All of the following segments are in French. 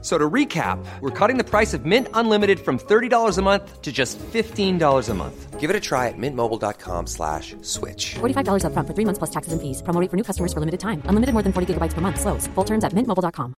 So to recap, we're cutting the price of Mint Unlimited from $30 a month to just $15 a month. Give it a try at mintmobile.com slash switch. $45 upfront for three months plus taxes and fees. Promo rate for new customers for limited time. Unlimited more than 40 gigabytes per month. Slows. Full terms at mintmobile.com.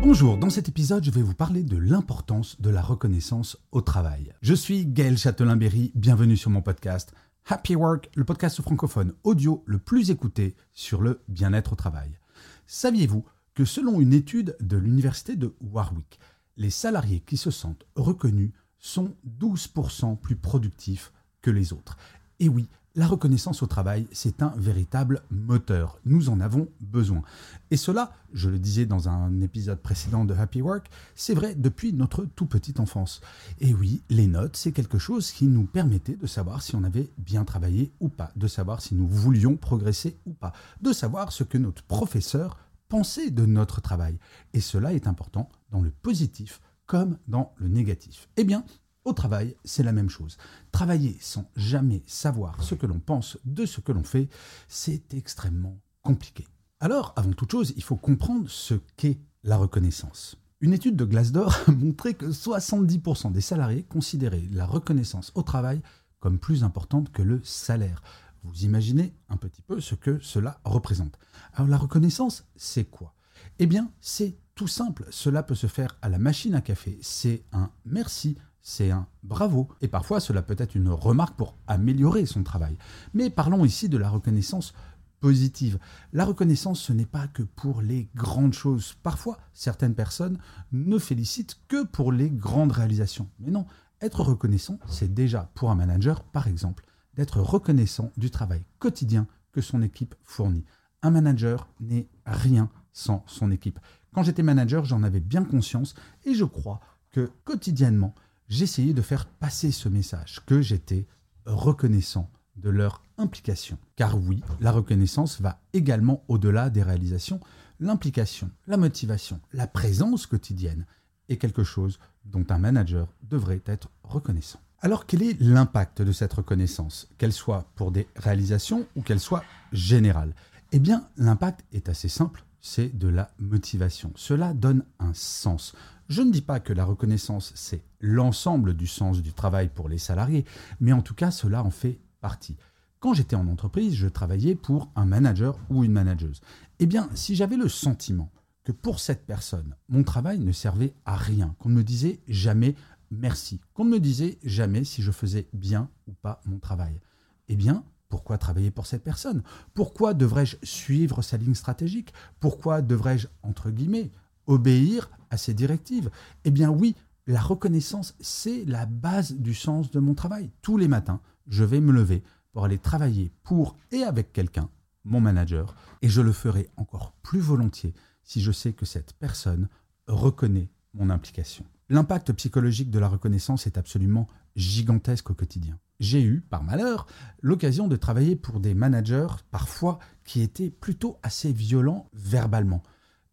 Bonjour, dans cet épisode, je vais vous parler de l'importance de la reconnaissance au travail. Je suis Gaël Châtelain-Berry, bienvenue sur mon podcast Happy Work, le podcast francophone audio le plus écouté sur le bien-être au travail. Saviez-vous que selon une étude de l'université de Warwick, les salariés qui se sentent reconnus sont 12% plus productifs que les autres? Et oui, la reconnaissance au travail, c'est un véritable moteur. Nous en avons besoin. Et cela, je le disais dans un épisode précédent de Happy Work, c'est vrai depuis notre tout petite enfance. Et oui, les notes, c'est quelque chose qui nous permettait de savoir si on avait bien travaillé ou pas, de savoir si nous voulions progresser ou pas, de savoir ce que notre professeur pensait de notre travail. Et cela est important dans le positif comme dans le négatif. Eh bien, au travail, c'est la même chose. Travailler sans jamais savoir ce que l'on pense de ce que l'on fait, c'est extrêmement compliqué. Alors, avant toute chose, il faut comprendre ce qu'est la reconnaissance. Une étude de Glassdoor a montré que 70% des salariés considéraient la reconnaissance au travail comme plus importante que le salaire. Vous imaginez un petit peu ce que cela représente. Alors la reconnaissance, c'est quoi? Eh bien, c'est tout simple. Cela peut se faire à la machine à café. C'est un merci c'est un bravo. Et parfois, cela peut être une remarque pour améliorer son travail. Mais parlons ici de la reconnaissance positive. La reconnaissance, ce n'est pas que pour les grandes choses. Parfois, certaines personnes ne félicitent que pour les grandes réalisations. Mais non, être reconnaissant, c'est déjà pour un manager, par exemple, d'être reconnaissant du travail quotidien que son équipe fournit. Un manager n'est rien sans son équipe. Quand j'étais manager, j'en avais bien conscience et je crois que quotidiennement, j'essayais de faire passer ce message, que j'étais reconnaissant de leur implication. Car oui, la reconnaissance va également au-delà des réalisations. L'implication, la motivation, la présence quotidienne est quelque chose dont un manager devrait être reconnaissant. Alors quel est l'impact de cette reconnaissance, qu'elle soit pour des réalisations ou qu'elle soit générale? Eh bien, l'impact est assez simple, c'est de la motivation. Cela donne un sens. Je ne dis pas que la reconnaissance, c'est l'ensemble du sens du travail pour les salariés, mais en tout cas, cela en fait partie. Quand j'étais en entreprise, je travaillais pour un manager ou une manageuse. Eh bien, si j'avais le sentiment que pour cette personne, mon travail ne servait à rien, qu'on ne me disait jamais merci, qu'on ne me disait jamais si je faisais bien ou pas mon travail, eh bien, pourquoi travailler pour cette personne? Pourquoi devrais-je suivre sa ligne stratégique? Pourquoi devrais-je, entre guillemets, obéir à ses directives? Eh bien oui, la reconnaissance, c'est la base du sens de mon travail. Tous les matins, je vais me lever pour aller travailler pour et avec quelqu'un, mon manager, et je le ferai encore plus volontiers si je sais que cette personne reconnaît mon implication. L'impact psychologique de la reconnaissance est absolument gigantesque au quotidien. J'ai eu, par malheur, l'occasion de travailler pour des managers, parfois, qui étaient plutôt assez violents verbalement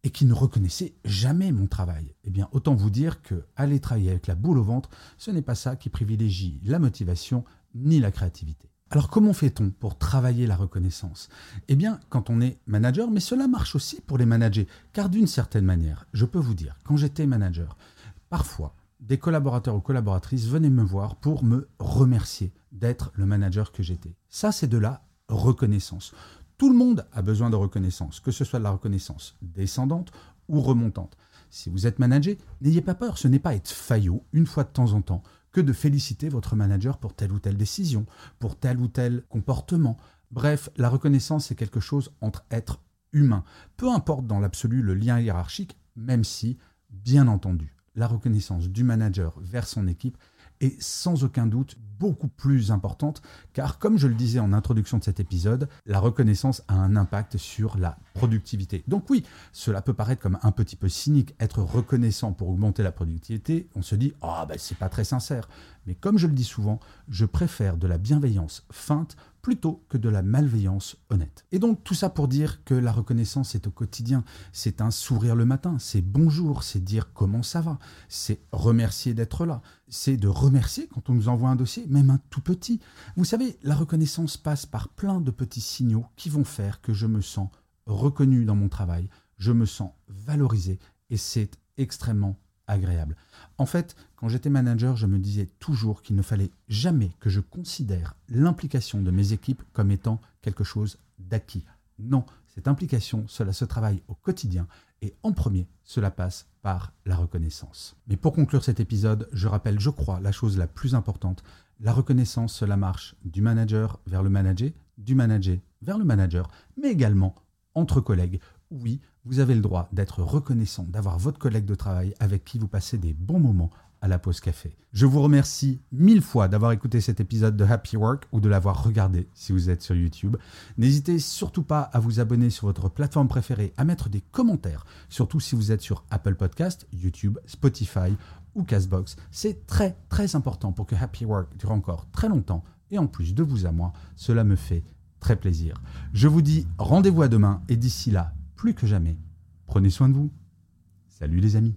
et qui ne reconnaissaient jamais mon travail. Eh bien, autant vous dire que aller travailler avec la boule au ventre, ce n'est pas ça qui privilégie la motivation ni la créativité. Alors comment fait-on pour travailler la reconnaissance? Eh bien, quand on est manager, mais cela marche aussi pour les managers, car d'une certaine manière, je peux vous dire, quand j'étais manager, parfois, des collaborateurs ou collaboratrices venaient me voir pour me remercier d'être le manager que j'étais. Ça, c'est de la reconnaissance. Tout le monde a besoin de reconnaissance, que ce soit de la reconnaissance descendante ou remontante. Si vous êtes manager, n'ayez pas peur, ce n'est pas être faillot une fois de temps en temps que de féliciter votre manager pour telle ou telle décision, pour tel ou tel comportement. Bref, la reconnaissance, c'est quelque chose entre êtres humains. Peu importe dans l'absolu le lien hiérarchique, même si, bien entendu, la reconnaissance du manager vers son équipe est sans aucun doute beaucoup plus importante, car comme je le disais en introduction de cet épisode, la reconnaissance a un impact sur la productivité. Donc oui, cela peut paraître comme un petit peu cynique, être reconnaissant pour augmenter la productivité, on se dit ah ben c'est pas très sincère. Mais comme je le dis souvent, je préfère de la bienveillance feinte plutôt que de la malveillance honnête. Et donc tout ça pour dire que la reconnaissance est au quotidien, c'est un sourire le matin, c'est bonjour, c'est dire comment ça va, c'est remercier d'être là, c'est de remercier quand on nous envoie un dossier, même un tout petit. Vous savez, la reconnaissance passe par plein de petits signaux qui vont faire que je me sens reconnu dans mon travail, je me sens valorisé et c'est extrêmement agréable. En fait, quand j'étais manager, je me disais toujours qu'il ne fallait jamais que je considère l'implication de mes équipes comme étant quelque chose d'acquis. Non, cette implication, cela se travaille au quotidien et en premier, cela passe par la reconnaissance. Mais pour conclure cet épisode, je rappelle, je crois, la chose la plus importante. La reconnaissance, cela marche du manager vers le manager, du manager vers le manager, mais également entre collègues. Oui, vous avez le droit d'être reconnaissant, d'avoir votre collègue de travail avec qui vous passez des bons moments à la pause café. Je vous remercie mille fois d'avoir écouté cet épisode de Happy Work ou de l'avoir regardé si vous êtes sur YouTube. N'hésitez surtout pas à vous abonner sur votre plateforme préférée, à mettre des commentaires, surtout si vous êtes sur Apple Podcast, YouTube, Spotify ou Castbox. C'est très très important pour que Happy Work dure encore très longtemps et en plus de vous à moi, cela me fait très plaisir. Je vous dis rendez-vous à demain et d'ici là, plus que jamais, prenez soin de vous. Salut les amis.